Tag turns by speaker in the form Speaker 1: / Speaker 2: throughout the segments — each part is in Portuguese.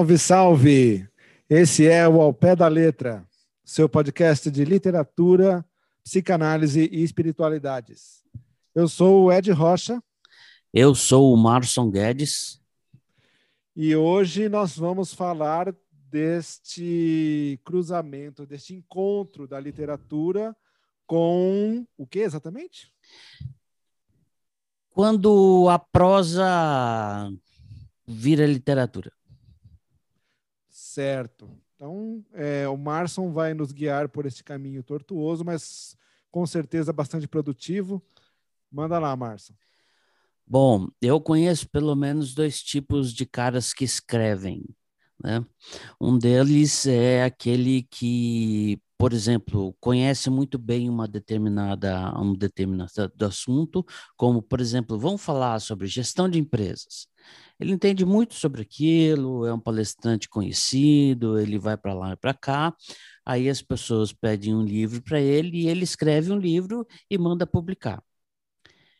Speaker 1: Salve, salve! Esse é o Ao Pé da Letra, seu podcast de literatura, psicanálise e espiritualidades. Eu sou o Ed Rocha.
Speaker 2: Eu sou o Marson Guedes.
Speaker 1: E hoje nós vamos falar deste cruzamento, deste encontro da literatura com o que exatamente?
Speaker 2: Quando a prosa vira literatura.
Speaker 1: Certo. Então, é, o Marson vai nos guiar por este caminho tortuoso, mas com certeza bastante produtivo. Manda lá, Marson.
Speaker 2: Bom, eu conheço pelo menos dois tipos de caras que escrevem. Né? Um deles é aquele que, por exemplo, conhece muito bem uma determinada um determinado assunto, como, por exemplo, vamos falar sobre gestão de empresas. Ele entende muito sobre aquilo, é um palestrante conhecido, ele vai para lá e para cá. Aí as pessoas pedem um livro para ele e ele escreve um livro e manda publicar.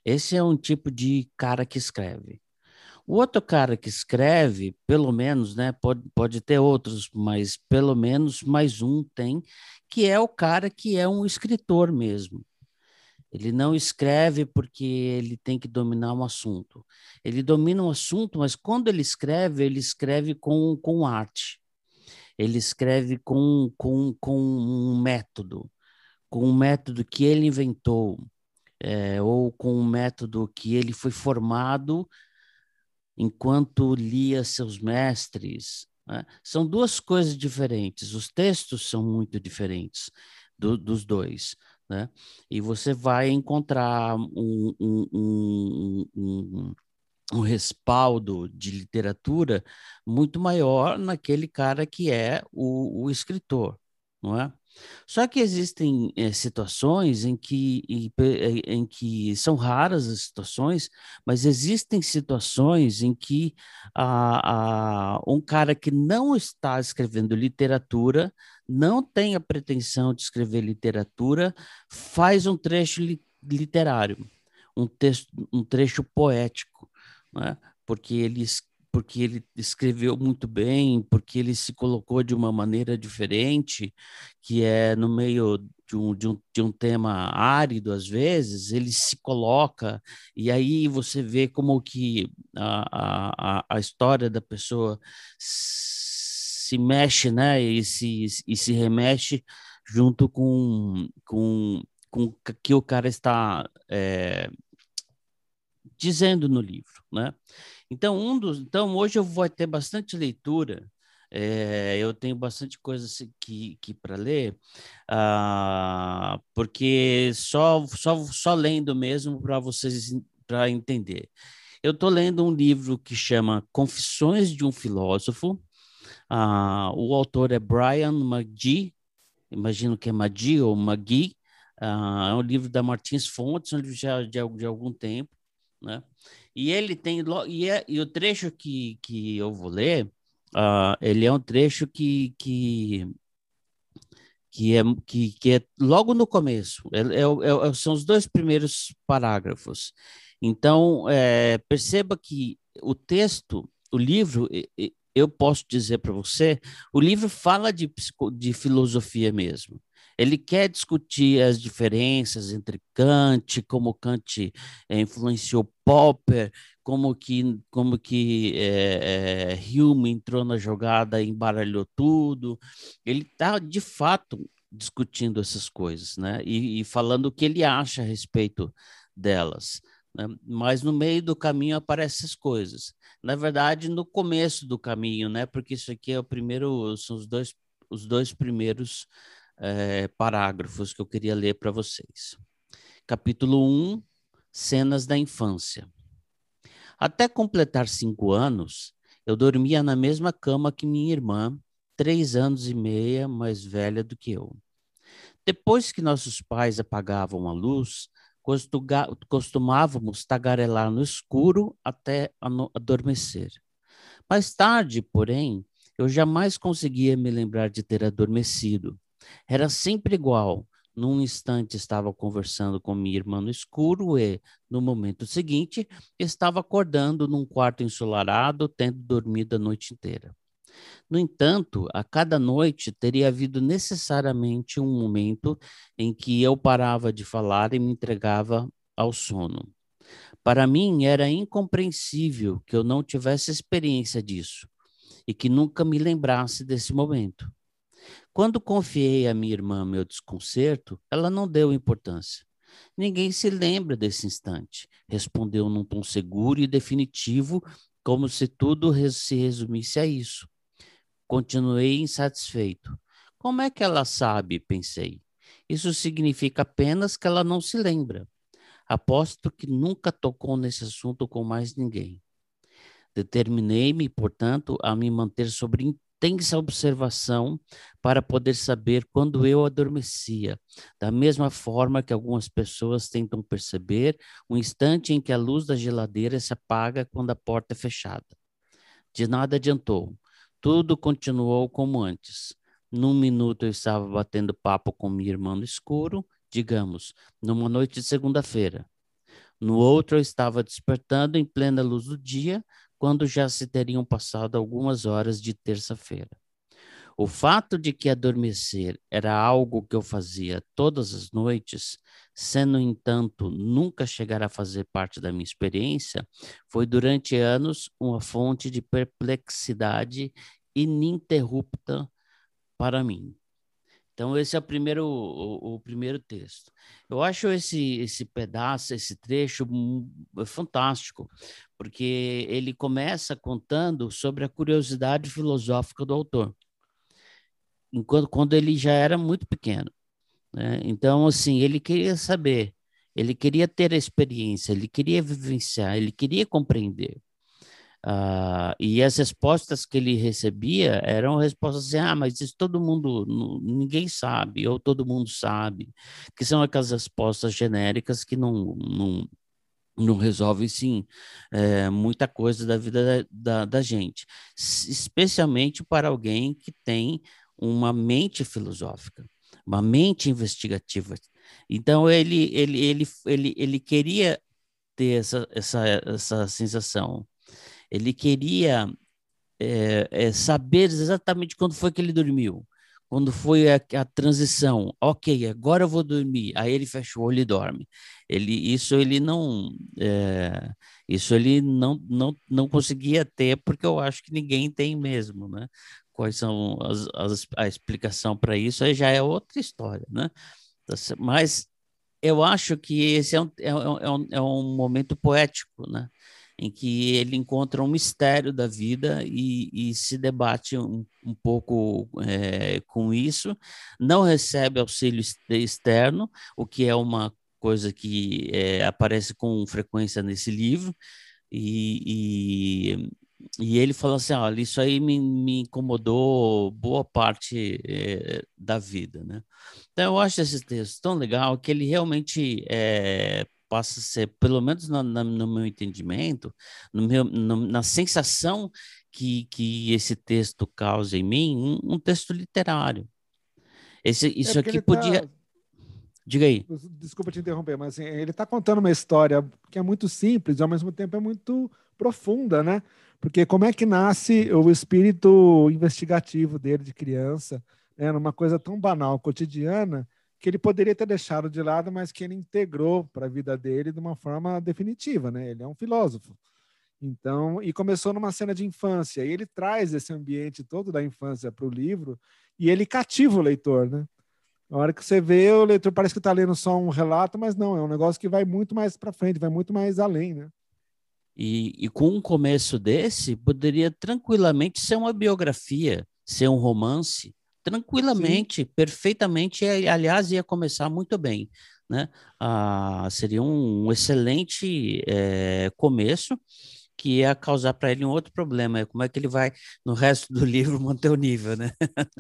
Speaker 2: Esse é um tipo de cara que escreve. O outro cara que escreve, pelo menos, né, pode, pode ter outros, mas pelo menos mais um tem, que é o cara que é um escritor mesmo. Ele não escreve porque ele tem que dominar um assunto. Ele domina um assunto, mas quando ele escreve, ele escreve com, com arte. Ele escreve com, com, com um método, com um método que ele inventou, é, ou com um método que ele foi formado enquanto lia seus mestres. Né? São duas coisas diferentes. Os textos são muito diferentes do, dos dois. Né? E você vai encontrar um, um, um, um, um respaldo de literatura muito maior naquele cara que é o, o escritor, não é? Só que existem é, situações em que, em, em, que são raras as situações, mas existem situações em que a, a, um cara que não está escrevendo literatura, não tem a pretensão de escrever literatura, faz um trecho li, literário, um, texto, um trecho poético, né? porque ele porque ele escreveu muito bem, porque ele se colocou de uma maneira diferente, que é no meio de um, de um, de um tema árido, às vezes, ele se coloca, e aí você vê como que a, a, a história da pessoa se mexe, né, e se, e se remexe junto com, com, com que o cara está é, dizendo no livro, né? Então, um dos, então hoje eu vou ter bastante leitura. É, eu tenho bastante coisa que, que para ler, uh, porque só, só, só lendo mesmo para vocês para entender. Eu estou lendo um livro que chama Confissões de um Filósofo. Uh, o autor é Brian McGee, imagino que é McGee ou McGee. Uh, é um livro da Martins Fontes, um livro já de, de algum tempo, né? E ele tem. E, é, e o trecho que, que eu vou ler, uh, ele é um trecho que, que, que, é, que, que é logo no começo. É, é, é são os dois primeiros parágrafos. Então, é, perceba que o texto, o livro, eu posso dizer para você, o livro fala de, de filosofia mesmo. Ele quer discutir as diferenças entre Kant, como Kant é, influenciou Popper, como que, como que é, é, Hume entrou na jogada e embaralhou tudo. Ele está, de fato, discutindo essas coisas, né? E, e, falando o que ele acha a respeito delas. Né? Mas no meio do caminho aparecem essas coisas. Na verdade, no começo do caminho, né? Porque isso aqui é o primeiro, são os dois, os dois primeiros é, parágrafos que eu queria ler para vocês. Capítulo 1 Cenas da Infância. Até completar cinco anos, eu dormia na mesma cama que minha irmã, três anos e meia mais velha do que eu. Depois que nossos pais apagavam a luz, costumávamos tagarelar no escuro até adormecer. Mais tarde, porém, eu jamais conseguia me lembrar de ter adormecido. Era sempre igual. Num instante estava conversando com minha irmã no escuro e, no momento seguinte, estava acordando num quarto ensolarado, tendo dormido a noite inteira. No entanto, a cada noite teria havido necessariamente um momento em que eu parava de falar e me entregava ao sono. Para mim era incompreensível que eu não tivesse experiência disso e que nunca me lembrasse desse momento. Quando confiei à minha irmã meu desconcerto, ela não deu importância. Ninguém se lembra desse instante, respondeu num tom seguro e definitivo, como se tudo se resumisse a isso. Continuei insatisfeito. Como é que ela sabe? pensei. Isso significa apenas que ela não se lembra. Aposto que nunca tocou nesse assunto com mais ninguém. Determinei-me, portanto, a me manter sobre intensa observação para poder saber quando eu adormecia, da mesma forma que algumas pessoas tentam perceber o instante em que a luz da geladeira se apaga quando a porta é fechada. De nada adiantou. Tudo continuou como antes. Num minuto eu estava batendo papo com minha irmã no escuro, digamos, numa noite de segunda-feira. No outro eu estava despertando em plena luz do dia, quando já se teriam passado algumas horas de terça-feira. O fato de que adormecer era algo que eu fazia todas as noites, sendo, entanto, nunca chegar a fazer parte da minha experiência, foi durante anos uma fonte de perplexidade ininterrupta para mim. Então, esse é o primeiro, o, o, primeiro texto. Eu acho esse, esse pedaço, esse trecho fantástico, porque ele começa contando sobre a curiosidade filosófica do autor enquanto quando ele já era muito pequeno. Né? Então, assim, ele queria saber, ele queria ter a experiência, ele queria vivenciar, ele queria compreender. Uh, e as respostas que ele recebia eram respostas assim: ah, mas isso todo mundo, ninguém sabe, ou todo mundo sabe, que são aquelas respostas genéricas que não, não, não resolvem, sim, é, muita coisa da vida da, da, da gente, especialmente para alguém que tem uma mente filosófica, uma mente investigativa. Então ele ele ele ele, ele queria ter essa, essa, essa sensação. Ele queria é, é, saber exatamente quando foi que ele dormiu, quando foi a, a, transição. Ok, agora eu vou dormir. Aí ele fecha o olho e dorme. Ele, isso ele não, é, isso ele não, não, não conseguia ter porque eu acho que ninguém tem mesmo, né? quais são as, as a explicação para isso, aí já é outra história, né? Tá mas eu acho que esse é um, é, é, um, é um momento poético, né? Em que ele encontra um mistério da vida e, e se debate um, um pouco é, com isso, não recebe auxílio externo, o que é uma coisa que é, aparece com frequência nesse livro, e, e ele falou assim: olha, isso aí me, me incomodou boa parte é, da vida, né? Então, eu acho esse texto tão legal que ele realmente é, passa a ser, pelo menos no, no meu entendimento, no meu, no, na sensação que, que esse texto causa em mim, um, um texto literário. Esse, é isso é aqui podia. Tá... Diga aí.
Speaker 1: Desculpa te interromper, mas assim, ele está contando uma história que é muito simples e ao mesmo tempo é muito profunda, né? Porque como é que nasce o espírito investigativo dele de criança, né, numa coisa tão banal, cotidiana, que ele poderia ter deixado de lado, mas que ele integrou para a vida dele de uma forma definitiva, né? Ele é um filósofo. Então, e começou numa cena de infância, e ele traz esse ambiente todo da infância para o livro, e ele cativa o leitor, né? Na hora que você vê, o leitor parece que está lendo só um relato, mas não, é um negócio que vai muito mais para frente, vai muito mais além, né?
Speaker 2: E, e com um começo desse, poderia tranquilamente ser uma biografia, ser um romance, tranquilamente, Sim. perfeitamente, e, aliás, ia começar muito bem. Né? Ah, seria um, um excelente é, começo que ia causar para ele um outro problema, é como é que ele vai, no resto do livro, manter o nível, né?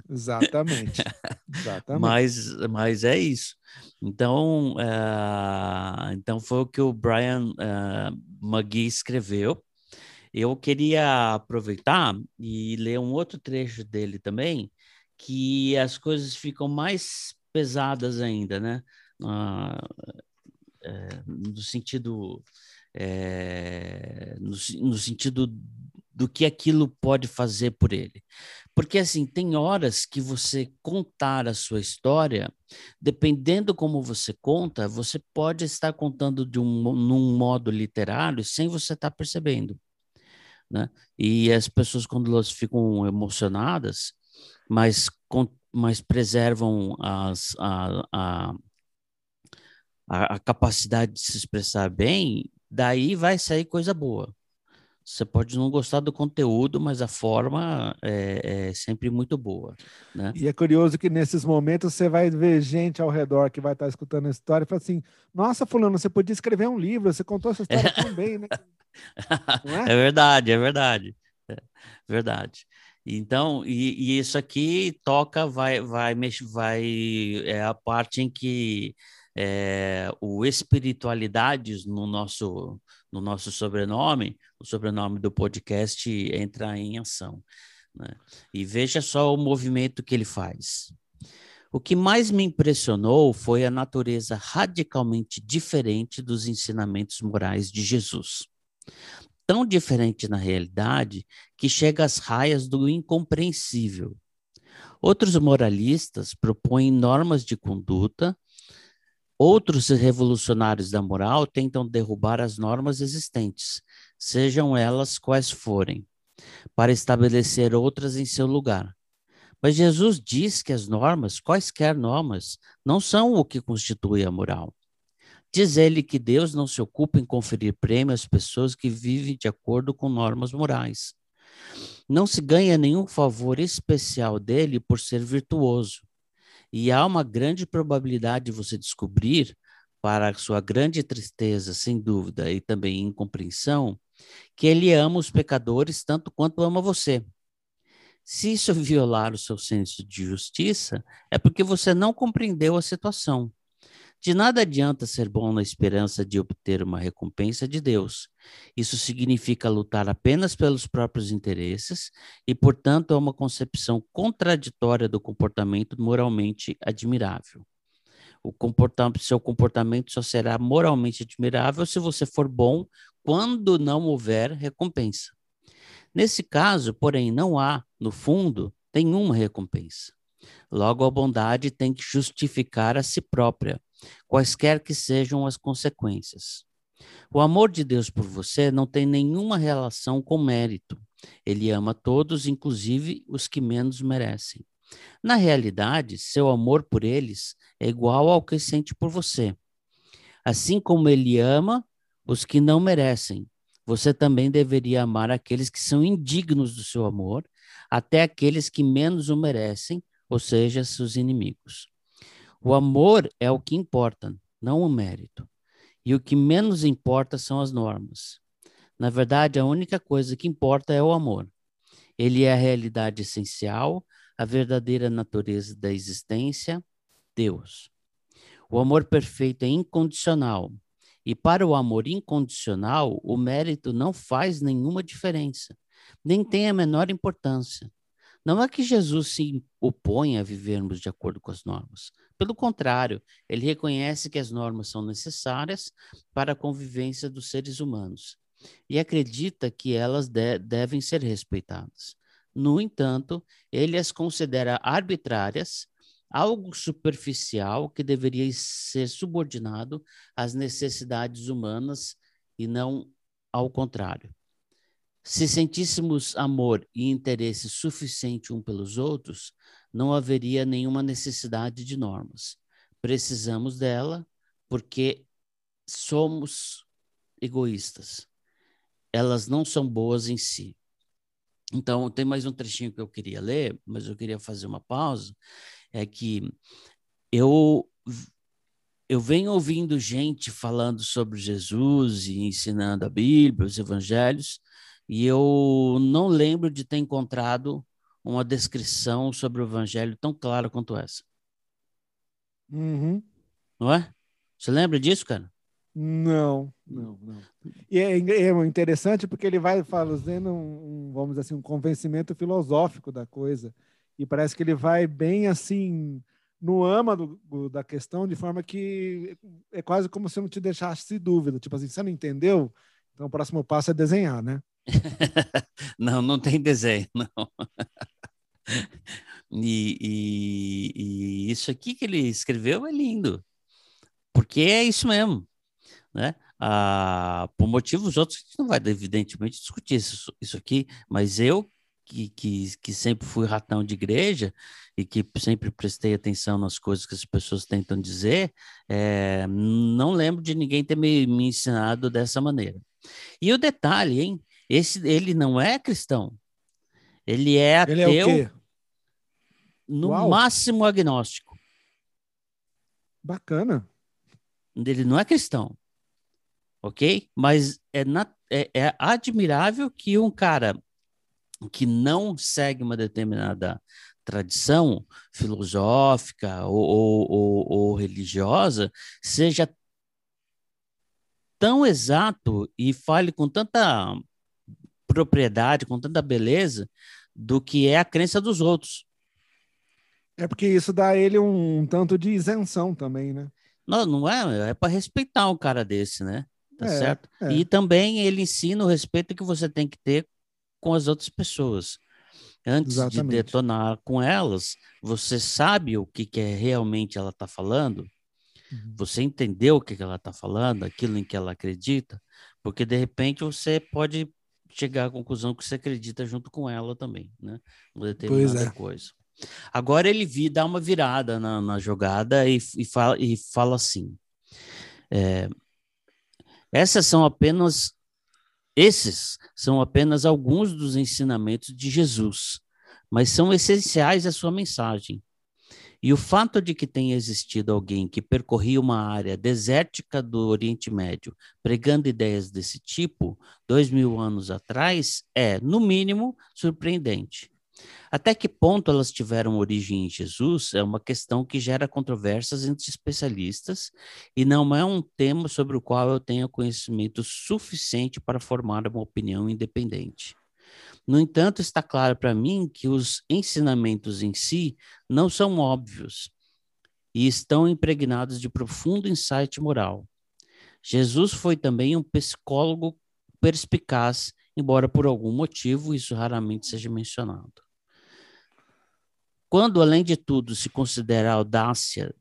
Speaker 1: Exatamente. Exatamente.
Speaker 2: mas, mas é isso. Então, uh, então foi o que o Brian uh, McGee escreveu. Eu queria aproveitar e ler um outro trecho dele também, que as coisas ficam mais pesadas ainda, né? Uh, é, no sentido é, no, no, sentido do que aquilo pode fazer por ele. Porque, assim, tem horas que você contar a sua história, dependendo como você conta, você pode estar contando de um num modo literário sem você estar percebendo. Né? E as pessoas, quando elas ficam emocionadas, mas, mas preservam as, a, a, a, capacidade de se expressar bem, daí vai sair coisa boa. Você pode não gostar do conteúdo, mas a forma é, é, sempre muito boa. Né?
Speaker 1: E é curioso que nesses momentos você vai ver gente ao redor que vai estar escutando a história e fala assim: Nossa, Fulano, você podia escrever um livro, você contou essa história tão bem, né?
Speaker 2: É? é? verdade, é verdade. É verdade. Então, e, e, isso aqui toca, vai, vai, vai, é a parte em que é, o espiritualidades no nosso no nosso sobrenome, o sobrenome do podcast entra em ação. Né? E veja só o movimento que ele faz. O que mais me impressionou foi a natureza radicalmente diferente dos ensinamentos morais de Jesus. Tão diferente na realidade que chega às raias do incompreensível. Outros moralistas propõem normas de conduta Outros revolucionários da moral tentam derrubar as normas existentes, sejam elas quais forem, para estabelecer outras em seu lugar. Mas Jesus diz que as normas, quaisquer normas, não são o que constitui a moral. Diz ele que Deus não se ocupa em conferir prêmio às pessoas que vivem de acordo com normas morais. Não se ganha nenhum favor especial dele por ser virtuoso. E há uma grande probabilidade de você descobrir, para sua grande tristeza, sem dúvida, e também incompreensão, que ele ama os pecadores tanto quanto ama você. Se isso violar o seu senso de justiça, é porque você não compreendeu a situação. De nada adianta ser bom na esperança de obter uma recompensa de Deus. Isso significa lutar apenas pelos próprios interesses e, portanto, é uma concepção contraditória do comportamento moralmente admirável. O seu comportamento só será moralmente admirável se você for bom quando não houver recompensa. Nesse caso, porém, não há, no fundo, nenhuma recompensa. Logo, a bondade tem que justificar a si própria, quaisquer que sejam as consequências. O amor de Deus por você não tem nenhuma relação com mérito. Ele ama todos, inclusive os que menos merecem. Na realidade, seu amor por eles é igual ao que sente por você. Assim como ele ama os que não merecem, você também deveria amar aqueles que são indignos do seu amor, até aqueles que menos o merecem, ou seja, seus inimigos. O amor é o que importa, não o mérito. E o que menos importa são as normas. Na verdade, a única coisa que importa é o amor. Ele é a realidade essencial, a verdadeira natureza da existência, Deus. O amor perfeito é incondicional. E para o amor incondicional, o mérito não faz nenhuma diferença, nem tem a menor importância. Não é que Jesus se opõe a vivermos de acordo com as normas. Pelo contrário, ele reconhece que as normas são necessárias para a convivência dos seres humanos e acredita que elas de devem ser respeitadas. No entanto, ele as considera arbitrárias, algo superficial que deveria ser subordinado às necessidades humanas e não ao contrário. Se sentíssemos amor e interesse suficiente um pelos outros, não haveria nenhuma necessidade de normas. Precisamos dela porque somos egoístas. Elas não são boas em si. Então, tem mais um trechinho que eu queria ler, mas eu queria fazer uma pausa. É que eu eu venho ouvindo gente falando sobre Jesus e ensinando a Bíblia, os evangelhos, e eu não lembro de ter encontrado uma descrição sobre o evangelho tão clara quanto essa.
Speaker 1: Uhum.
Speaker 2: Não é? Você lembra disso, cara?
Speaker 1: Não, não, não. E é, é interessante porque ele vai fazendo um, vamos dizer assim, um convencimento filosófico da coisa. E parece que ele vai bem assim no âmago da questão, de forma que é quase como se não te deixasse dúvida. Tipo assim, você não entendeu? Então o próximo passo é desenhar, né?
Speaker 2: não, não tem desenho, não. E, e, e, isso aqui que ele escreveu é lindo, porque é isso mesmo, né? Ah, por motivos outros, a gente não vai, evidentemente, discutir isso, isso aqui, mas eu, que, que, que sempre fui ratão de igreja e que sempre prestei atenção nas coisas que as pessoas tentam dizer, é, não lembro de ninguém ter me, me ensinado dessa maneira. E o detalhe, hein? Esse, ele não é cristão. Ele é ateu. Ele é no Uau. máximo agnóstico.
Speaker 1: Bacana.
Speaker 2: Ele não é cristão, ok? Mas é, na, é, é admirável que um cara que não segue uma determinada tradição filosófica ou, ou, ou, ou, religiosa seja tão exato e fale com tanta propriedade, com tanta beleza do que é a crença dos outros.
Speaker 1: É porque isso dá a ele um, um tanto de isenção também, né?
Speaker 2: Não, não é, é para respeitar um cara desse, né? Tá é, certo? É. E também ele ensina o respeito que você tem que ter com as outras pessoas. Antes Exatamente. de detonar com elas, você sabe o que, que é realmente ela está falando? Uhum. Você entendeu o que, que ela está falando, aquilo em que ela acredita? Porque de repente você pode chegar à conclusão que você acredita junto com ela também, né? Uma determinada é. coisa. Agora ele vi, dá uma virada na, na jogada e, e, fala, e fala assim: é, essas são apenas esses são apenas alguns dos ensinamentos de Jesus, mas são essenciais à sua mensagem. E o fato de que tenha existido alguém que percorria uma área desértica do Oriente Médio pregando ideias desse tipo, dois mil anos atrás, é, no mínimo, surpreendente. Até que ponto elas tiveram origem em Jesus é uma questão que gera controvérsias entre especialistas e não é um tema sobre o qual eu tenha conhecimento suficiente para formar uma opinião independente. No entanto, está claro para mim que os ensinamentos em si não são óbvios e estão impregnados de profundo insight moral. Jesus foi também um psicólogo perspicaz, embora por algum motivo isso raramente seja mencionado. Quando, além de tudo, se considera a audácia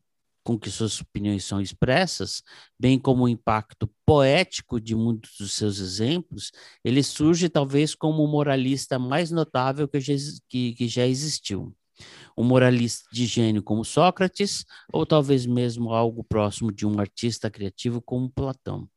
Speaker 2: com que suas opiniões são expressas, bem como o impacto poético de muitos dos seus exemplos, ele surge talvez como o moralista mais notável que já, que, que já existiu. Um moralista de gênio como Sócrates, ou talvez mesmo algo próximo de um artista criativo como Platão.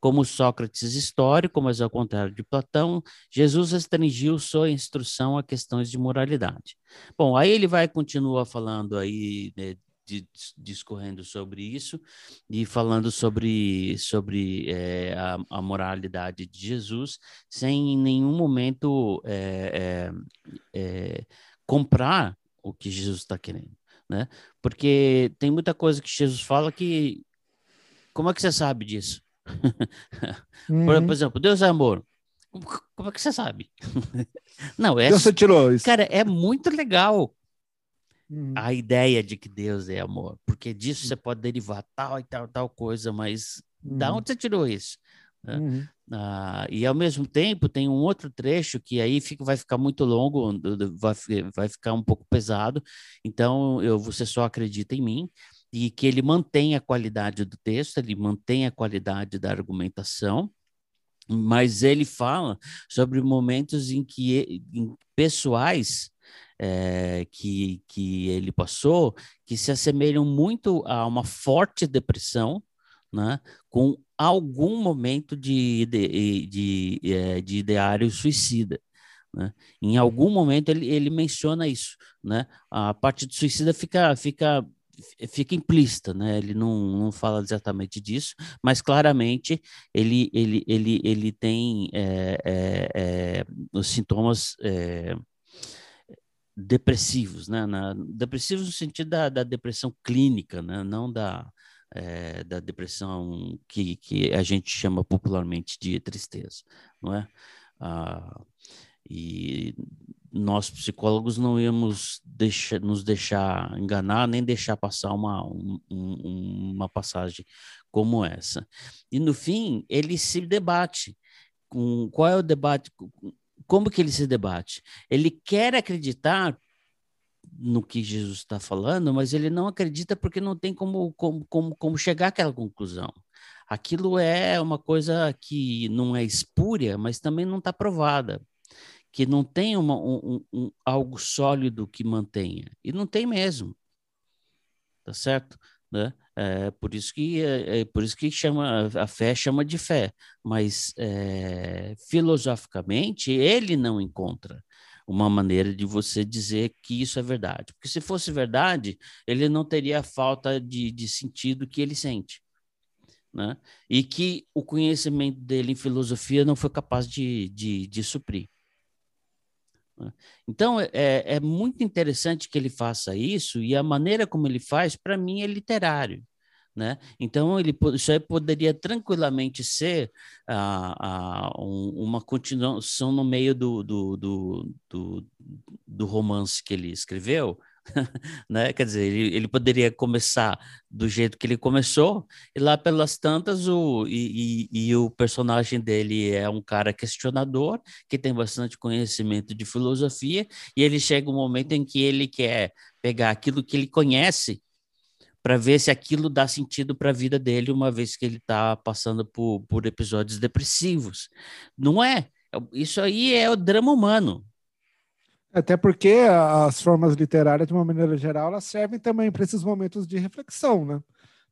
Speaker 2: Como Sócrates histórico, mas ao contrário de Platão, Jesus restringiu sua instrução a questões de moralidade. Bom, aí ele vai continuar falando aí né, de, discorrendo sobre isso e falando sobre, sobre é, a, a, moralidade de Jesus, sem em nenhum momento é, é, comprar o que Jesus está querendo, né? Porque tem muita coisa que Jesus fala que como é que você sabe disso? Uhum. Por, por, exemplo, Deus é amor. Como é que você sabe? Não, é.
Speaker 1: Você tirou isso.
Speaker 2: Cara, é muito legal uhum. a ideia de que Deus é amor, porque disso você pode derivar tal e tal, tal coisa, mas uhum. da onde você tirou isso? Né? Uhum. Ah, e ao mesmo tempo tem um outro trecho que aí fica, vai ficar muito longo, vai, vai ficar um pouco pesado, então eu, você só acredita em mim e que ele mantém a qualidade do texto, ele mantém a qualidade da argumentação, mas ele fala sobre momentos em que em pessoais é, que, que ele passou que se assemelham muito a uma forte depressão, né, com algum momento de, de, de, de, é, de ideário suicida. Né? Em algum momento ele, ele menciona isso, né? A parte do suicida fica, fica fica implícita, né? Ele não, não fala exatamente disso, mas claramente ele, ele, ele, ele tem é, é, é, os sintomas é, depressivos, né? Na, depressivos no sentido da, da depressão clínica, né? Não da, é, da depressão que, que a gente chama popularmente de tristeza, não é? Ah, e nós psicólogos não íamos nos deixar enganar, nem deixar passar uma, um, uma passagem como essa. E no fim, ele se debate com qual é o debate, como que ele se debate? Ele quer acreditar no que Jesus está falando, mas ele não acredita porque não tem como, como, como, como chegar àquela conclusão. Aquilo é uma coisa que não é espúria, mas também não está provada, que não tem uma, um, um, algo sólido que mantenha. E não tem mesmo. Tá certo? Né? É, por isso que é, por isso que chama a fé chama de fé, mas é, filosoficamente ele não encontra uma maneira de você dizer que isso é verdade, porque se fosse verdade ele não teria a falta de, de sentido que ele sente, né? E que o conhecimento dele em filosofia não foi capaz de, de, de suprir. Né? Então, é, é muito interessante que ele faça isso, e a maneira como ele faz, para mim, é literário. Né? Então, ele, isso aí poderia tranquilamente ser ah, ah, um, uma continuação no meio do, do, do, do, do romance que ele escreveu, né? Quer dizer, ele, ele, poderia começar do jeito que ele começou, e lá pelas tantas, o, e, e, e, o personagem dele é um cara questionador, que tem bastante conhecimento de filosofia, e ele chega um momento em que ele quer pegar aquilo que ele conhece para ver se aquilo dá sentido para a vida dele, uma vez que ele está passando por, por episódios depressivos. Não é? Isso aí é o drama humano.
Speaker 1: Até porque as formas literárias, de uma maneira geral, elas servem também para esses momentos de reflexão, né?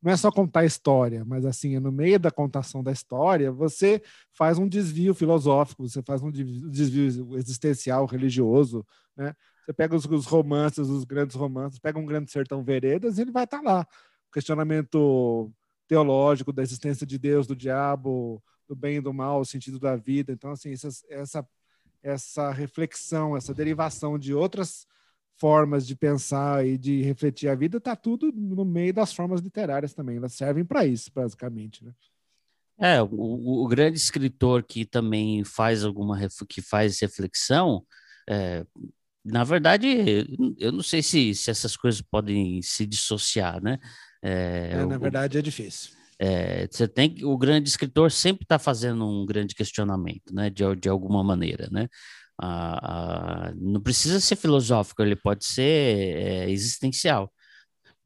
Speaker 1: Não é só contar história, mas assim, no meio da contação da história, você faz um desvio filosófico, você faz um desvio existencial, religioso, né? Você pega os, os romances, os grandes romances, pega um grande sertão veredas e ele vai estar tá lá. questionamento teológico da existência de Deus, do diabo, do bem e do mal, o sentido da vida. Então, assim, essa, essa essa reflexão, essa derivação de outras formas de pensar e de refletir a vida, está tudo no meio das formas literárias também. Elas servem para isso, basicamente. Né?
Speaker 2: É, o, o, grande escritor que também faz alguma que faz reflexão, é, na verdade, eu não sei se, se essas coisas podem se dissociar, né?
Speaker 1: É, é, na verdade, é difícil.
Speaker 2: É, você tem o grande escritor sempre está fazendo um grande questionamento, né, de, de alguma maneira, né? Não precisa ser filosófico, ele pode ser é, existencial.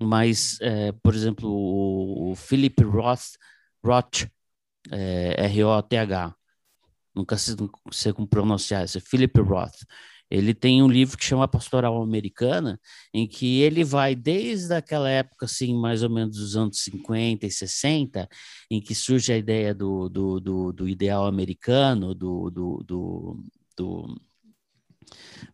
Speaker 2: Mas, é, por exemplo, o, o Philip Roth, Roth, é, R-O-T-H, nunca sei, sei como pronunciar isso, Philip Roth. Ele tem um livro que chama Pastoral Americana, em que ele vai desde aquela época, assim, mais ou menos dos anos 50 e 60, em que surge a ideia do, do, do, do ideal americano, do, do, do, do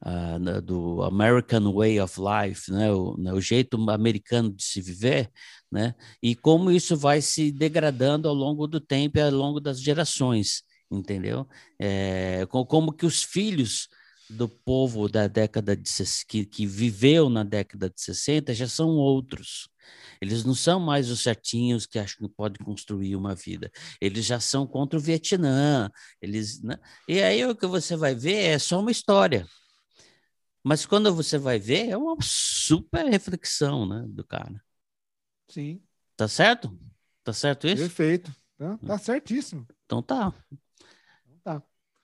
Speaker 2: Uh, do American Way of Life, né? O, né? o, jeito americano de se viver, né? E como isso vai se degradando ao longo do tempo e ao longo das gerações, entendeu? É, como que os filhos do povo da década de que, que viveu na década de 60 já são outros. Eles não são mais os certinhos que acham que podem construir uma vida. Eles já são contra o Vietnã. Eles, né? E aí o que você vai ver é só uma história. Mas quando você vai ver, é uma super reflexão né, do cara.
Speaker 1: Sim.
Speaker 2: Tá certo? Tá certo isso?
Speaker 1: Perfeito. Tá, tá certíssimo.
Speaker 2: Então tá.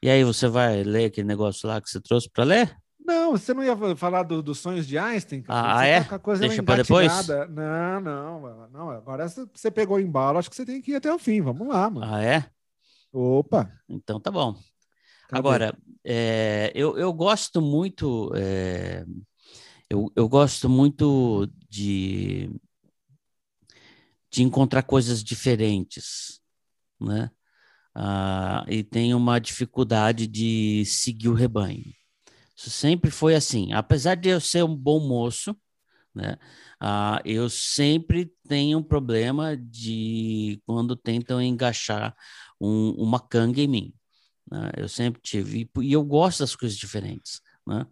Speaker 2: E aí você vai ler aquele negócio lá que você trouxe para ler?
Speaker 1: Não, você não ia falar do, dos sonhos de Einstein?
Speaker 2: Ah, é? Tá Deixa para depois?
Speaker 1: Não, não, não. Agora você pegou o embalo, acho que você tem que ir até o fim. Vamos lá, mano.
Speaker 2: Ah, é?
Speaker 1: Opa!
Speaker 2: Então tá bom. Cadê? Agora, é, eu, eu gosto muito. É, eu, eu gosto muito de, de encontrar coisas diferentes, né? Uh, e tem uma dificuldade de seguir o rebanho. Isso sempre foi assim. Apesar de eu ser um bom moço, né, uh, eu sempre tenho um problema de quando tentam engaixar um, uma canga em mim. Né? Eu sempre tive. E, eu gosto das coisas diferentes. Né?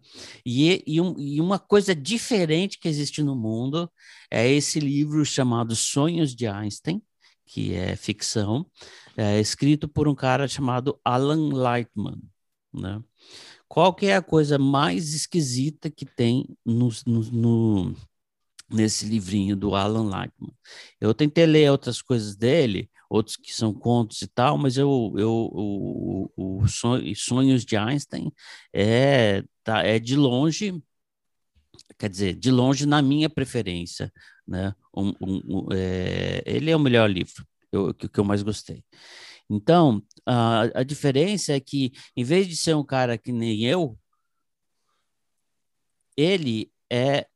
Speaker 2: E, e, um, e, uma coisa diferente que existe no mundo é esse livro chamado Sonhos de Einstein, que é ficção, é escrito por um cara chamado Alan Lightman, né? Qual que é a coisa mais esquisita que tem no, no, no, nesse livrinho do Alan Lightman. Eu tentei ler outras coisas dele, outros que são contos e tal, mas eu, eu o, o, Sonhos de Einstein é, tá, é de longe, quer dizer, de longe na minha preferência, né? Um, um, um, é, ele é o melhor livro eu, que, eu mais gostei. Então, a, a diferença é que, em vez de ser um cara que nem eu, ele é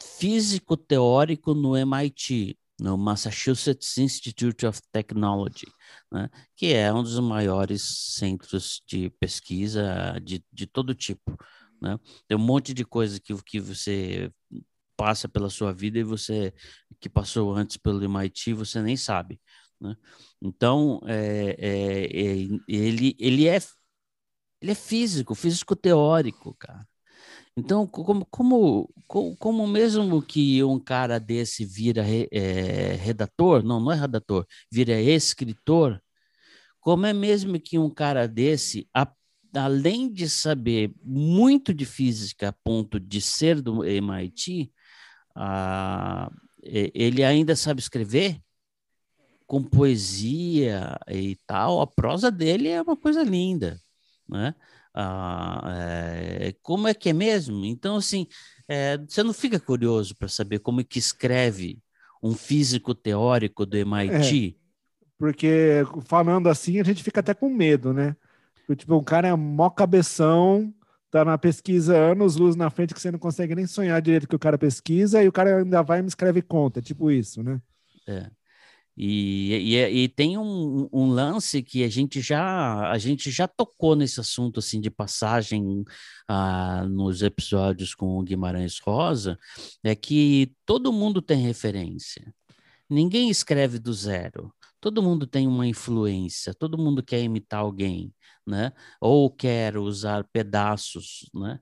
Speaker 2: físico teórico no MIT, no Massachusetts Institute of Technology, né, que é um dos maiores centros de pesquisa de, de todo tipo. Né? Tem um monte de coisa que, que você passa pela sua vida e você que passou antes pelo MIT você nem sabe. Né? Então, é, é, é, ele, ele, é, ele é físico, físico teórico, cara. Então, como, como, como mesmo que um cara desse vira é, redator, não, não é redator, vira escritor, como é mesmo que um cara desse, além de saber muito de física a ponto de ser do MIT, a, ele ainda sabe escrever com poesia e tal, a prosa dele é uma coisa linda, né? Ah, é, como é que é mesmo? Então, assim, é, você não fica curioso para saber como é que escreve um físico teórico do MIT?
Speaker 1: É, porque falando assim, a gente fica até com medo, né? Tipo, um cara é mó cabeção, tá na pesquisa anos, luz na frente, que você não consegue nem sonhar direito que o cara pesquisa, e o cara ainda vai e me escreve conta, tipo isso, né?
Speaker 2: É. E, e, e, tem um, um, lance que a gente já a gente já tocou nesse assunto assim de passagem ah, nos episódios com o Guimarães Rosa é que todo mundo tem referência ninguém escreve do zero todo mundo tem uma influência todo mundo quer imitar alguém né ou quer usar pedaços né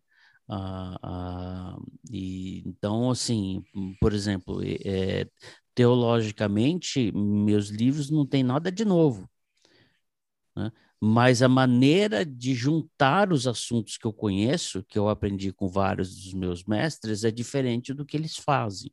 Speaker 2: ah, ah, e então assim por exemplo é, teologicamente, meus livros não têm nada de novo. Né? Mas a maneira de juntar os assuntos que eu conheço, que eu aprendi com vários dos meus mestres, é diferente do que eles fazem.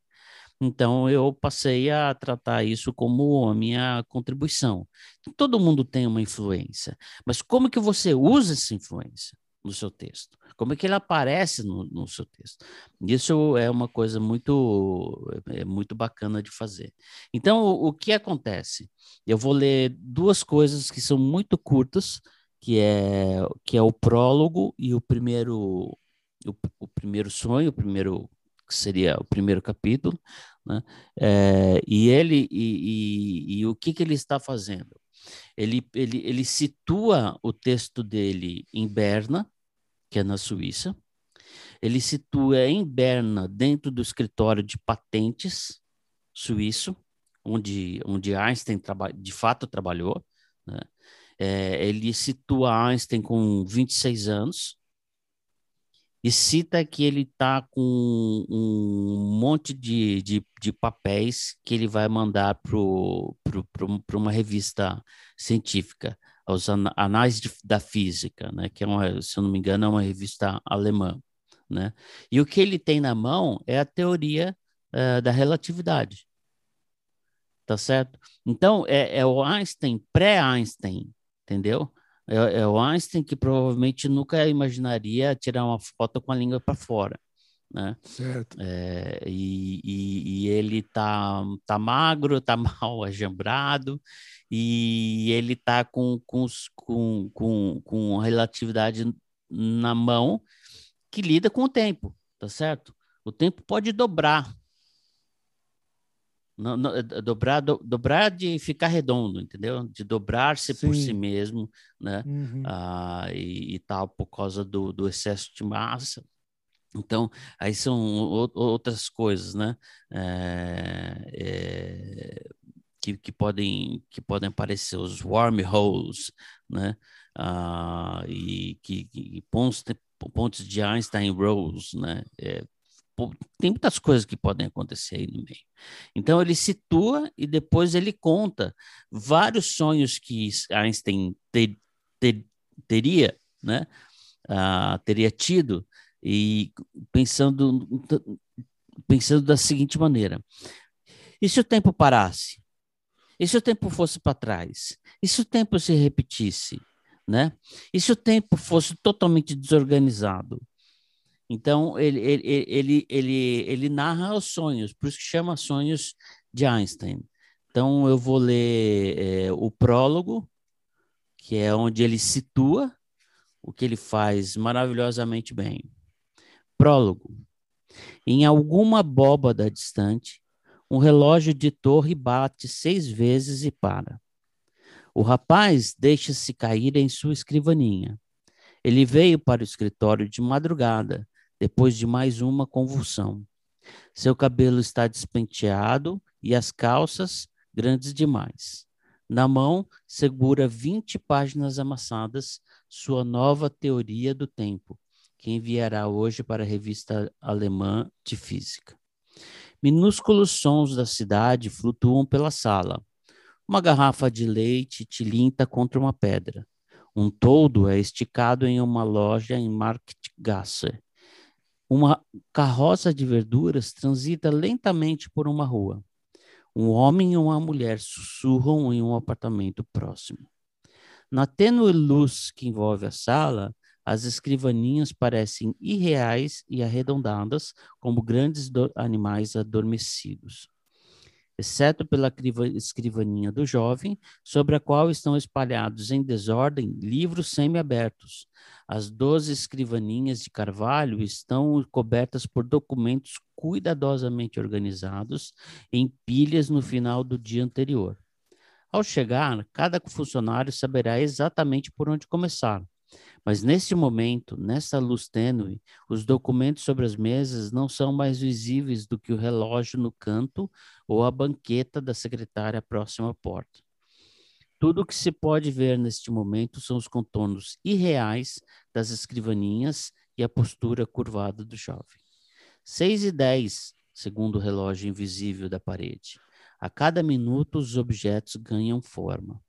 Speaker 2: Então, eu passei a tratar isso como a minha contribuição. Todo mundo tem uma influência, mas como que você usa essa influência? no seu texto? Como é que ele aparece no, no seu texto? Isso é uma coisa muito, é muito bacana de fazer. Então, o, o, que acontece? Eu vou ler duas coisas que são muito curtas, que é, que é o prólogo e o primeiro, o, o primeiro sonho, o primeiro que seria o primeiro capítulo, né? É, e ele e, e, e, o que, que ele está fazendo? Ele, ele, ele situa o texto dele em Berna, que é na Suíça. Ele situa em Berna, dentro do escritório de patentes suíço, onde, onde Einstein de fato trabalhou. Né? É, ele situa Einstein com 26 anos e cita que ele está com um monte de, de, de, papéis que ele vai mandar para uma revista científica aos Anais da Física, né, que é uma, se eu não me engano, é uma revista alemã. Né? E o que ele tem na mão é a teoria uh, da relatividade. Tá certo? Então, é, é o Einstein pré-Einstein, entendeu? É, é, o Einstein que provavelmente nunca imaginaria tirar uma foto com a língua para fora. Né?
Speaker 1: Certo.
Speaker 2: É, e, e, e, ele tá, tá magro, tá mal ajambrado, e ele está com, com, com, com, com relatividade na mão que lida com o tempo, tá certo? O tempo pode dobrar. Não, não, é, é dobrar, do, dobrar de ficar redondo, entendeu? De dobrar-se por si mesmo, né? Uhum. Ah, e, e, tal, por causa do, do excesso de massa. Então, aí são outras coisas, né? É, é, que, que, podem, que podem aparecer, os wormholes, né? Ah, e que, que pontos, pontos de Einstein-Rose, né? É, tem muitas coisas que podem acontecer aí no meio. Então ele situa e depois ele conta vários sonhos que Einstein ter, ter, teria, né? Ah, teria tido e pensando pensando da seguinte maneira: e se o tempo parasse? E se o tempo fosse para trás? E se o tempo se repetisse? Né? E se o tempo fosse totalmente desorganizado? Então, ele, ele, ele, ele, ele narra os sonhos, por isso que chama Sonhos de Einstein. Então, eu vou ler é, o prólogo, que é onde ele situa o que ele faz maravilhosamente bem. Prólogo. Em alguma abóbada distante, um relógio de torre bate seis vezes e para. O rapaz deixa-se cair em sua escrivaninha. Ele veio para o escritório de madrugada, depois de mais uma convulsão. Seu cabelo está despenteado e as calças grandes demais. Na mão, segura 20 páginas amassadas, sua nova teoria do tempo, que enviará hoje para a revista alemã de física. Minúsculos sons da cidade flutuam pela sala. Uma garrafa de leite tilinta contra uma pedra. Um toldo é esticado em uma loja em Marktgasse. Uma carroça de verduras transita lentamente por uma rua. Um homem e uma mulher sussurram em um apartamento próximo. Na tênue luz que envolve a sala, as escrivaninhas parecem irreais e arredondadas, como grandes animais adormecidos. Exceto pela escrivaninha do jovem, sobre a qual estão espalhados em desordem livros semi-abertos. As doze escrivaninhas de carvalho estão cobertas por documentos cuidadosamente organizados em pilhas no final do dia anterior. Ao chegar, cada funcionário saberá exatamente por onde começar mas neste momento, nessa luz tênue, os documentos sobre as mesas não são mais visíveis do que o relógio no canto ou a banqueta da secretária próxima à porta. Tudo o que se pode ver neste momento são os contornos irreais das escrivaninhas e a postura curvada do jovem. Seis e dez, segundo o relógio invisível da parede. A cada minuto, os objetos ganham forma.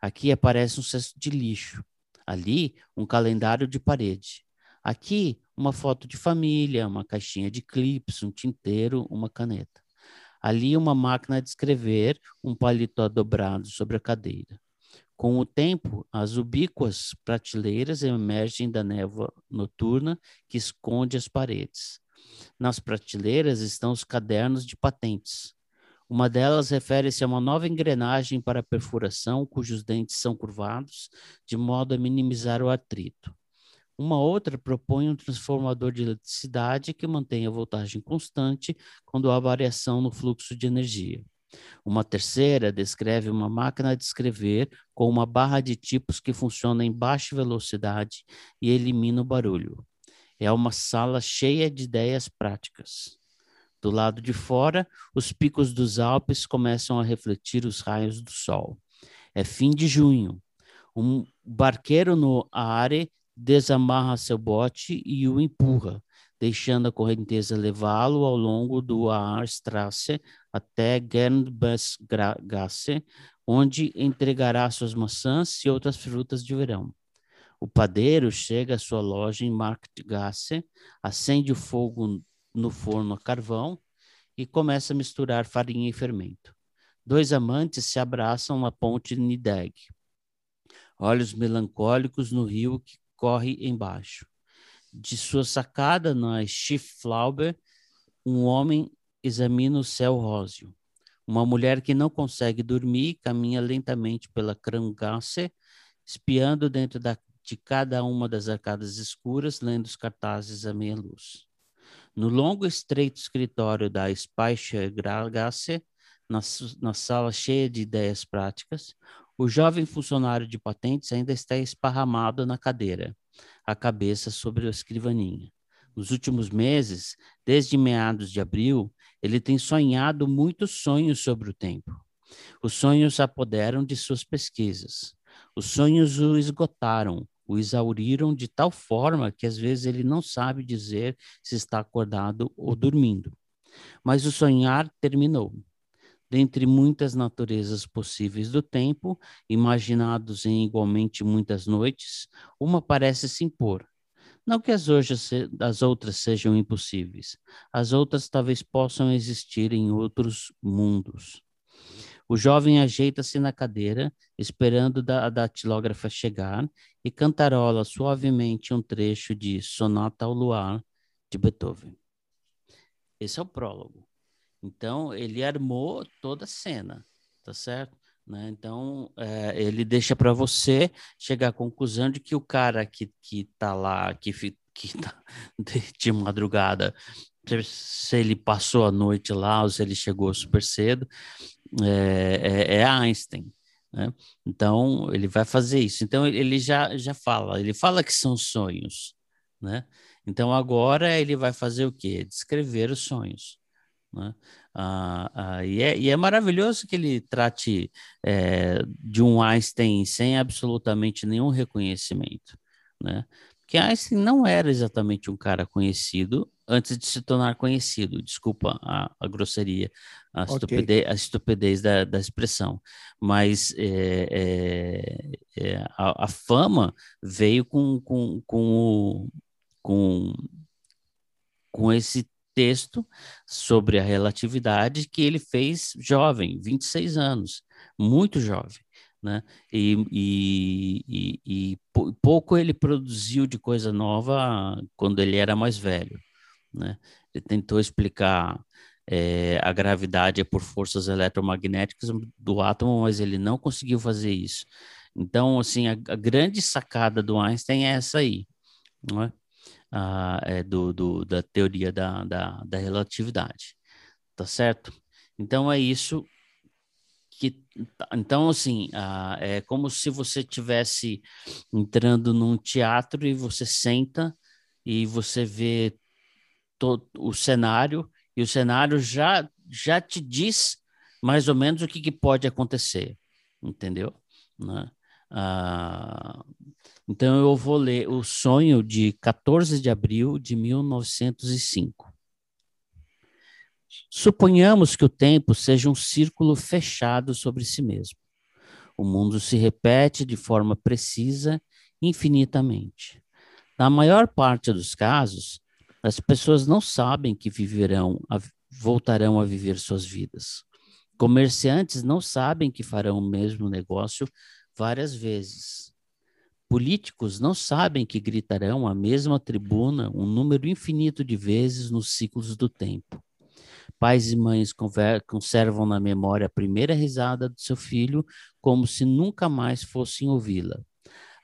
Speaker 2: Aqui aparece um cesto de lixo, Ali, um calendário de parede. Aqui, uma foto de família, uma caixinha de clips, um tinteiro, uma caneta. Ali, uma máquina de escrever, um paletó dobrado sobre a cadeira. Com o tempo, as ubíquas prateleiras emergem da névoa noturna que esconde as paredes. Nas prateleiras estão os cadernos de patentes. Uma delas refere-se a uma nova engrenagem para perfuração, cujos dentes são curvados, de modo a minimizar o atrito. Uma outra propõe um transformador de eletricidade que mantém a voltagem constante quando há variação no fluxo de energia. Uma terceira descreve uma máquina de escrever com uma barra de tipos que funciona em baixa velocidade e elimina o barulho. É uma sala cheia de ideias práticas. Do lado de fora, os picos dos Alpes começam a refletir os raios do sol. É fim de junho. Um barqueiro no Are desamarra seu bote e o empurra, deixando a correnteza levá-lo ao longo do Aarstrasse até Gernbesgasse, onde entregará suas maçãs e outras frutas de verão. O padeiro chega à sua loja em Marktgasse, acende o fogo no forno a carvão e começa a misturar farinha e fermento. Dois amantes se abraçam na ponte Nideg. Olhos melancólicos no rio que corre embaixo. De sua sacada na Schifflauber, um homem examina o céu róseo. Uma mulher que não consegue dormir caminha lentamente pela Krangasse, espiando dentro da, de cada uma das arcadas escuras, lendo os cartazes à meia luz. No longo e estreito escritório da Speichergasse, na, na sala cheia de ideias práticas, o jovem funcionário de patentes ainda está esparramado na cadeira, a cabeça sobre a escrivaninha. Nos últimos meses, desde meados de abril, ele tem sonhado muitos sonhos sobre o tempo. Os sonhos apoderam de suas pesquisas. Os sonhos o esgotaram, o exauriram de tal forma que às vezes ele não sabe dizer se está acordado ou dormindo. Mas o sonhar terminou. Dentre muitas naturezas possíveis do tempo, imaginados em igualmente muitas noites, uma parece se impor. Não que as, outras, as outras sejam impossíveis, as outras talvez possam existir em outros mundos. O jovem ajeita-se na cadeira, esperando a datilógrafa chegar, e cantarola suavemente um trecho de Sonata ao Luar, de Beethoven. Esse é o prólogo. Então, ele armou toda a cena, tá certo? Né? Então, é, ele deixa para você chegar à conclusão de que o cara que, que tá lá, que, que tá de, madrugada, se ele passou a noite lá ou se ele chegou super cedo, é, é, é Einstein. Né? Então, ele vai fazer isso. Então, ele já, já fala, ele fala que são sonhos, né? Então, agora ele vai fazer o quê? Descrever os sonhos. Né? Ah, ah, e, é, e, é, maravilhoso que ele trate é, de um Einstein sem absolutamente nenhum reconhecimento, né? Porque Einstein não era exatamente um cara conhecido antes de se tornar conhecido. Desculpa a, a grosseria, a okay. estupidez, a estupidez da, da expressão. Mas é, é, é, a, a, fama veio com, com, com, o, com, com esse texto sobre a relatividade que ele fez jovem, 26 anos, muito jovem. Né? E, e, e, e pouco ele produziu de coisa nova quando ele era mais velho. Né? Ele tentou explicar é, a gravidade por forças eletromagnéticas do átomo, mas ele não conseguiu fazer isso. Então, assim, a, a grande sacada do Einstein é essa aí, não é? É, do, do, da teoria da, da, da relatividade, tá certo? Então é isso que então assim é como se você tivesse entrando num teatro e você senta e você vê todo o cenário e o cenário já já te diz mais ou menos o que, que pode acontecer entendeu né? Uh, então eu vou ler O Sonho de 14 de abril de 1905. Suponhamos que o tempo seja um círculo fechado sobre si mesmo. O mundo se repete de forma precisa infinitamente. Na maior parte dos casos, as pessoas não sabem que viverão, voltarão a viver suas vidas. Comerciantes não sabem que farão o mesmo negócio várias vezes. Políticos não sabem que gritarão a mesma tribuna um número infinito de vezes nos ciclos do tempo. Pais e mães conservam na memória a primeira risada do seu filho como se nunca mais fossem ouvi-la.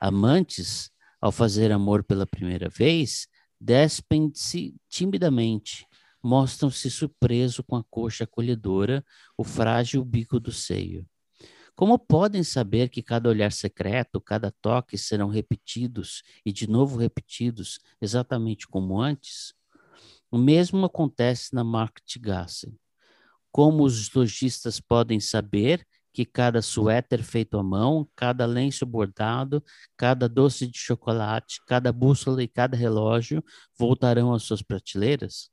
Speaker 2: Amantes, ao fazer amor pela primeira vez, despem-se timidamente, mostram-se surpresos com a coxa acolhedora, o frágil bico do seio. Como podem saber que cada olhar secreto, cada toque serão repetidos e de novo repetidos, exatamente como antes? O mesmo acontece na Marktgasse. Como os lojistas podem saber que cada suéter feito à mão, cada lenço bordado, cada doce de chocolate, cada bússola e cada relógio voltarão às suas prateleiras?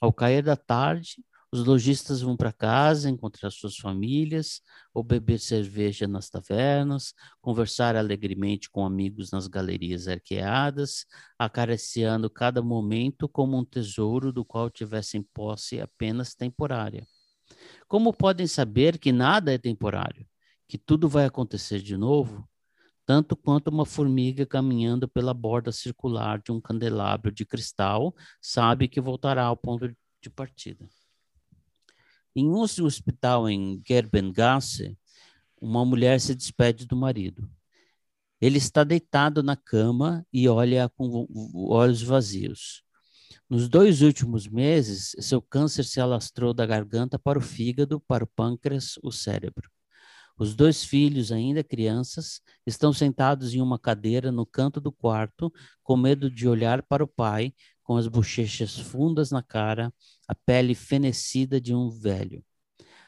Speaker 2: Ao cair da tarde, os lojistas vão para casa encontrar suas famílias, ou beber cerveja nas tavernas, conversar alegremente com amigos nas galerias arqueadas, acariciando cada momento como um tesouro do qual tivessem posse apenas temporária. Como podem saber que nada é temporário, que tudo vai acontecer de novo? Tanto quanto uma formiga caminhando pela borda circular de um candelabro de cristal sabe que voltará ao ponto de partida. Em um hospital em Gerbengasse, uma mulher se despede do marido. Ele está deitado na cama e olha com olhos vazios. Nos dois últimos meses, seu câncer se alastrou da garganta para o fígado, para o pâncreas, o cérebro. Os dois filhos, ainda crianças, estão sentados em uma cadeira no canto do quarto, com medo de olhar para o pai, com as bochechas fundas na cara, a pele fenecida de um velho.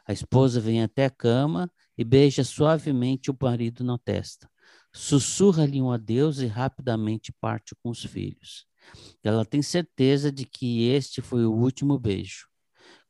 Speaker 2: A esposa vem até a cama e beija suavemente o marido na testa. Sussurra-lhe um adeus e rapidamente parte com os filhos. Ela tem certeza de que este foi o último beijo.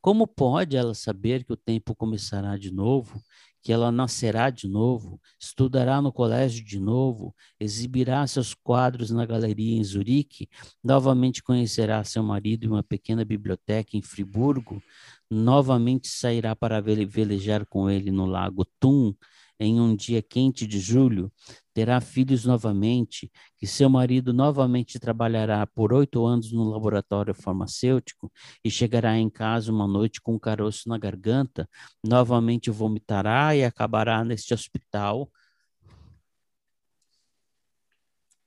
Speaker 2: Como pode ela saber que o tempo começará de novo, que ela nascerá de novo, estudará no colégio de novo, exibirá seus quadros na galeria em Zurique, novamente conhecerá seu marido em uma pequena biblioteca em Friburgo, novamente sairá para velejar com ele no lago Thun, em um dia quente de julho, terá filhos novamente, que seu marido novamente trabalhará por oito anos no laboratório farmacêutico e chegará em casa uma noite com um caroço na garganta, novamente vomitará e acabará neste hospital.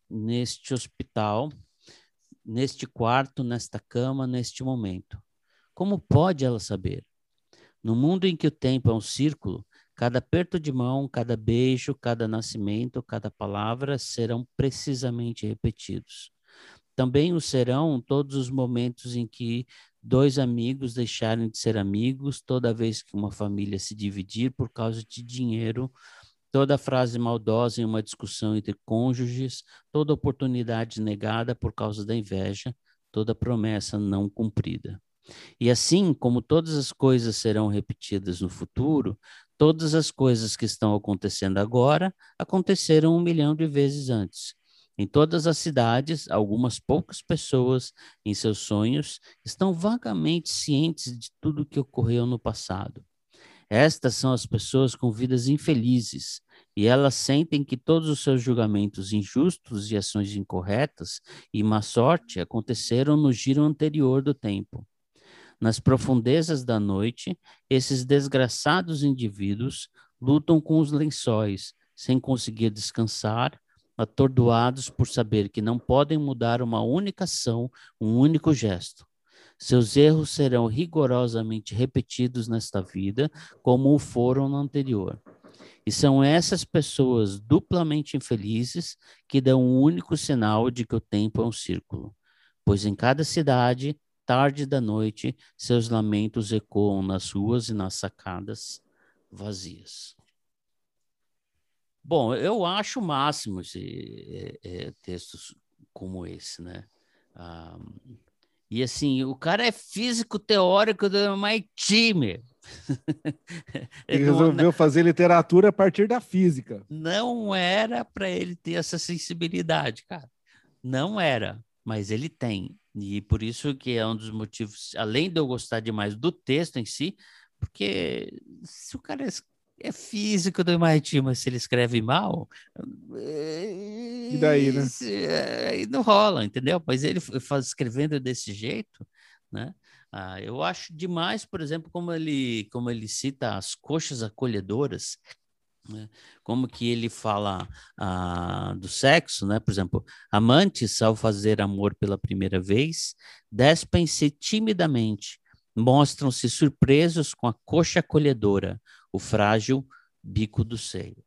Speaker 2: Neste hospital, neste quarto, nesta cama, neste momento. Como pode ela saber? No mundo em que o tempo é um círculo, Cada aperto de mão, cada beijo, cada nascimento, cada palavra serão precisamente repetidos. Também o serão todos os momentos em que dois amigos deixarem de ser amigos, toda vez que uma família se dividir por causa de dinheiro, toda frase maldosa em uma discussão entre cônjuges, toda oportunidade negada por causa da inveja, toda promessa não cumprida. E assim como todas as coisas serão repetidas no futuro, Todas as coisas que estão acontecendo agora aconteceram um milhão de vezes antes. Em todas as cidades, algumas poucas pessoas, em seus sonhos, estão vagamente cientes de tudo o que ocorreu no passado. Estas são as pessoas com vidas infelizes, e elas sentem que todos os seus julgamentos injustos e ações incorretas e má sorte aconteceram no giro anterior do tempo. Nas profundezas da noite, esses desgraçados indivíduos lutam com os lençóis, sem conseguir descansar, atordoados por saber que não podem mudar uma única ação, um único gesto. Seus erros serão rigorosamente repetidos nesta vida, como o foram na anterior. E são essas pessoas duplamente infelizes que dão um único sinal de que o tempo é um círculo, pois em cada cidade tarde da noite, seus lamentos ecoam nas ruas e nas sacadas vazias. Bom, eu acho o máximo esse, é, é, textos como esse, né? Ah, e assim, o cara é físico teórico do MIT, meu.
Speaker 1: Ele resolveu fazer literatura a partir da física.
Speaker 2: Não era para ele ter essa sensibilidade, cara. Não era, mas ele tem. E por isso que é um dos motivos, além de eu gostar demais do texto em si, porque se o cara é, físico do MIT, mas se ele escreve mal,
Speaker 1: e daí, né?
Speaker 2: É, aí não rola, entendeu? Mas ele faz escrevendo desse jeito, né? Ah, eu acho demais, por exemplo, como ele, como ele cita as coxas acolhedoras? Como que ele fala ah, do sexo, né? Por exemplo, amantes, ao fazer amor pela primeira vez, despem-se timidamente, mostram-se surpresos com a coxa acolhedora, o frágil bico do seio.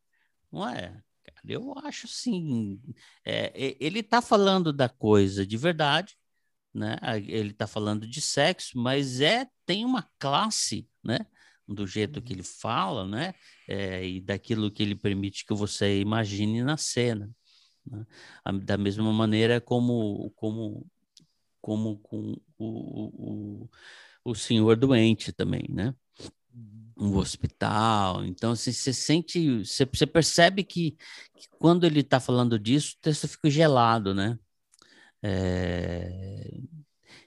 Speaker 2: Não é? Eu acho assim, é, ele está falando da coisa de verdade, né? Ele está falando de sexo, mas é tem uma classe, né? Do jeito que ele fala, né? É, e daquilo que ele permite que você imagine na cena. Né? Da mesma maneira como, como, como com o, o, o senhor doente também, né? Um hospital. Então, assim, você sente, você, você percebe que, que, quando ele está falando disso, o texto fica gelado, né? É...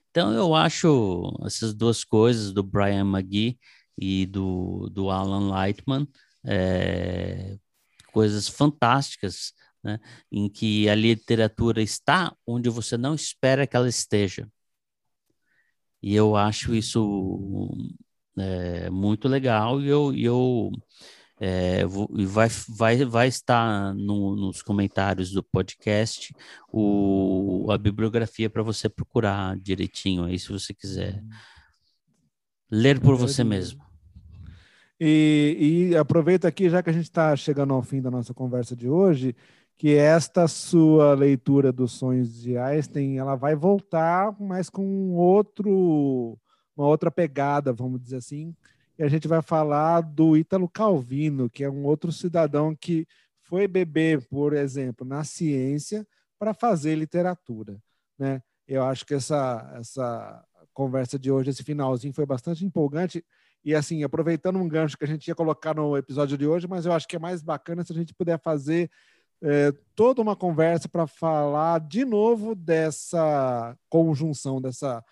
Speaker 2: Então, eu acho essas duas coisas do Brian McGee e do, do Alan Lightman, é, coisas fantásticas, né, em que a literatura está onde você não espera que ela esteja. E eu acho isso é, muito legal e eu, eu é, vai, vai, vai estar no, nos comentários do podcast o, a bibliografia para você procurar direitinho aí, se você quiser uhum. Ler por você mesmo.
Speaker 1: E, e aproveita aqui, já que a gente está chegando ao fim da nossa conversa de hoje, que esta sua leitura dos sonhos de Einstein, ela vai voltar, mas com outro, uma outra pegada, vamos dizer assim. E a gente vai falar do Ítalo Calvino, que é um outro cidadão que foi beber, por exemplo, na ciência para fazer literatura, né? Eu acho que essa, essa conversa de hoje. Esse finalzinho foi bastante empolgante. E assim, aproveitando um gancho que a gente ia colocar no episódio de hoje, mas eu acho que é mais bacana se a gente puder fazer é, toda uma conversa para falar de novo dessa conjunção, dessa,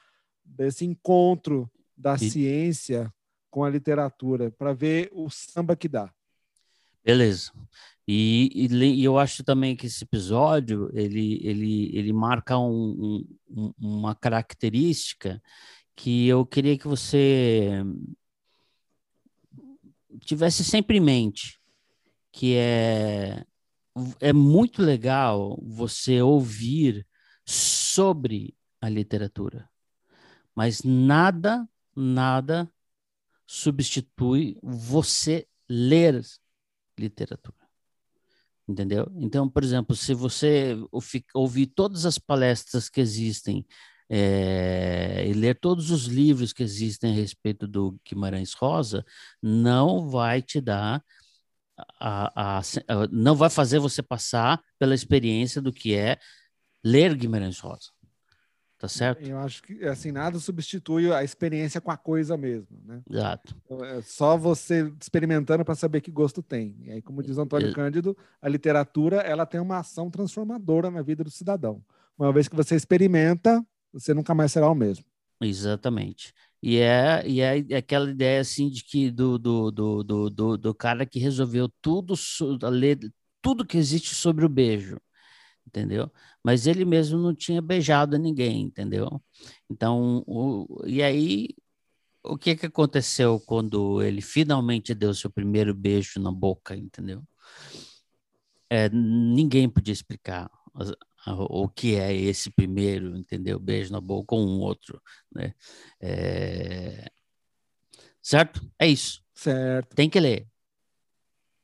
Speaker 1: desse encontro da e... ciência com a literatura, para ver o samba que dá.
Speaker 2: Beleza. E, e, e, eu acho também que esse episódio ele, ele, ele marca um, um, uma característica que eu queria que você tivesse sempre em mente, que é é muito legal você ouvir sobre a literatura, mas nada, nada substitui você ler literatura. Entendeu? Então, por exemplo, se você ouvir todas as palestras que existem é, e ler todos os livros que existem a respeito do Guimarães Rosa, não vai te dar a, a, a, não vai fazer você passar pela experiência do que é ler Guimarães Rosa. Tá certo?
Speaker 1: Eu acho que assim nada substitui a experiência com a coisa mesmo, né?
Speaker 2: Exato.
Speaker 1: Então, é só você experimentando para saber que gosto tem. E aí, como diz Antônio é... Cândido, a literatura ela tem uma ação transformadora na vida do cidadão. Uma vez que você experimenta, você nunca mais será o mesmo.
Speaker 2: Exatamente. E é, e é, é aquela ideia assim de que do, do, do, do, do, do cara que resolveu tudo, ler tudo que existe sobre o beijo entendeu? Mas ele mesmo não tinha beijado ninguém, entendeu? Então, o, e aí, o que que aconteceu quando ele finalmente deu seu primeiro beijo na boca, entendeu? É, ninguém podia explicar o que é esse primeiro, entendeu? Beijo na boca com um outro, né? É... Certo? É isso.
Speaker 1: Certo.
Speaker 2: Tem que ler.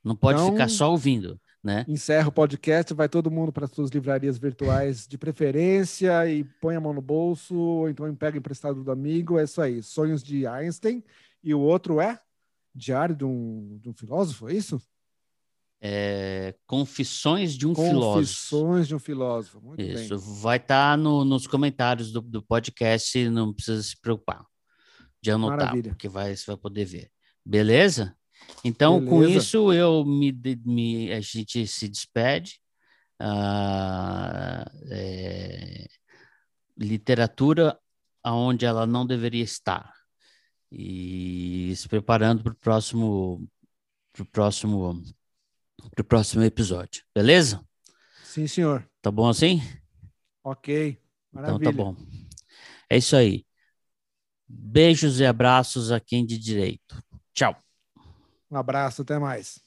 Speaker 2: Não pode então... ficar só ouvindo. Né?
Speaker 1: Encerra o podcast, vai todo mundo para as suas livrarias virtuais de preferência e põe a mão no bolso, ou então pega emprestado do amigo. É isso aí. Sonhos de Einstein. E o outro é Diário de um, de um Filósofo, é isso?
Speaker 2: É, Confissões de um Confissões Filósofo.
Speaker 1: Confissões de um Filósofo, muito
Speaker 2: Isso,
Speaker 1: bem.
Speaker 2: vai estar tá no, nos comentários do, do podcast, não precisa se preocupar de anotar, Maravilha. porque vai, você vai poder ver. Beleza? Então, Beleza. com isso, eu me, me, a gente se despede. Ah, é, literatura aonde ela não deveria estar e se preparando para o próximo pro próximo pro próximo episódio, beleza?
Speaker 1: Sim, senhor.
Speaker 2: Tá bom assim?
Speaker 1: Ok.
Speaker 2: Maravilha. Então tá bom. É isso aí. Beijos e abraços a quem de direito. Tchau.
Speaker 1: Um abraço, até mais.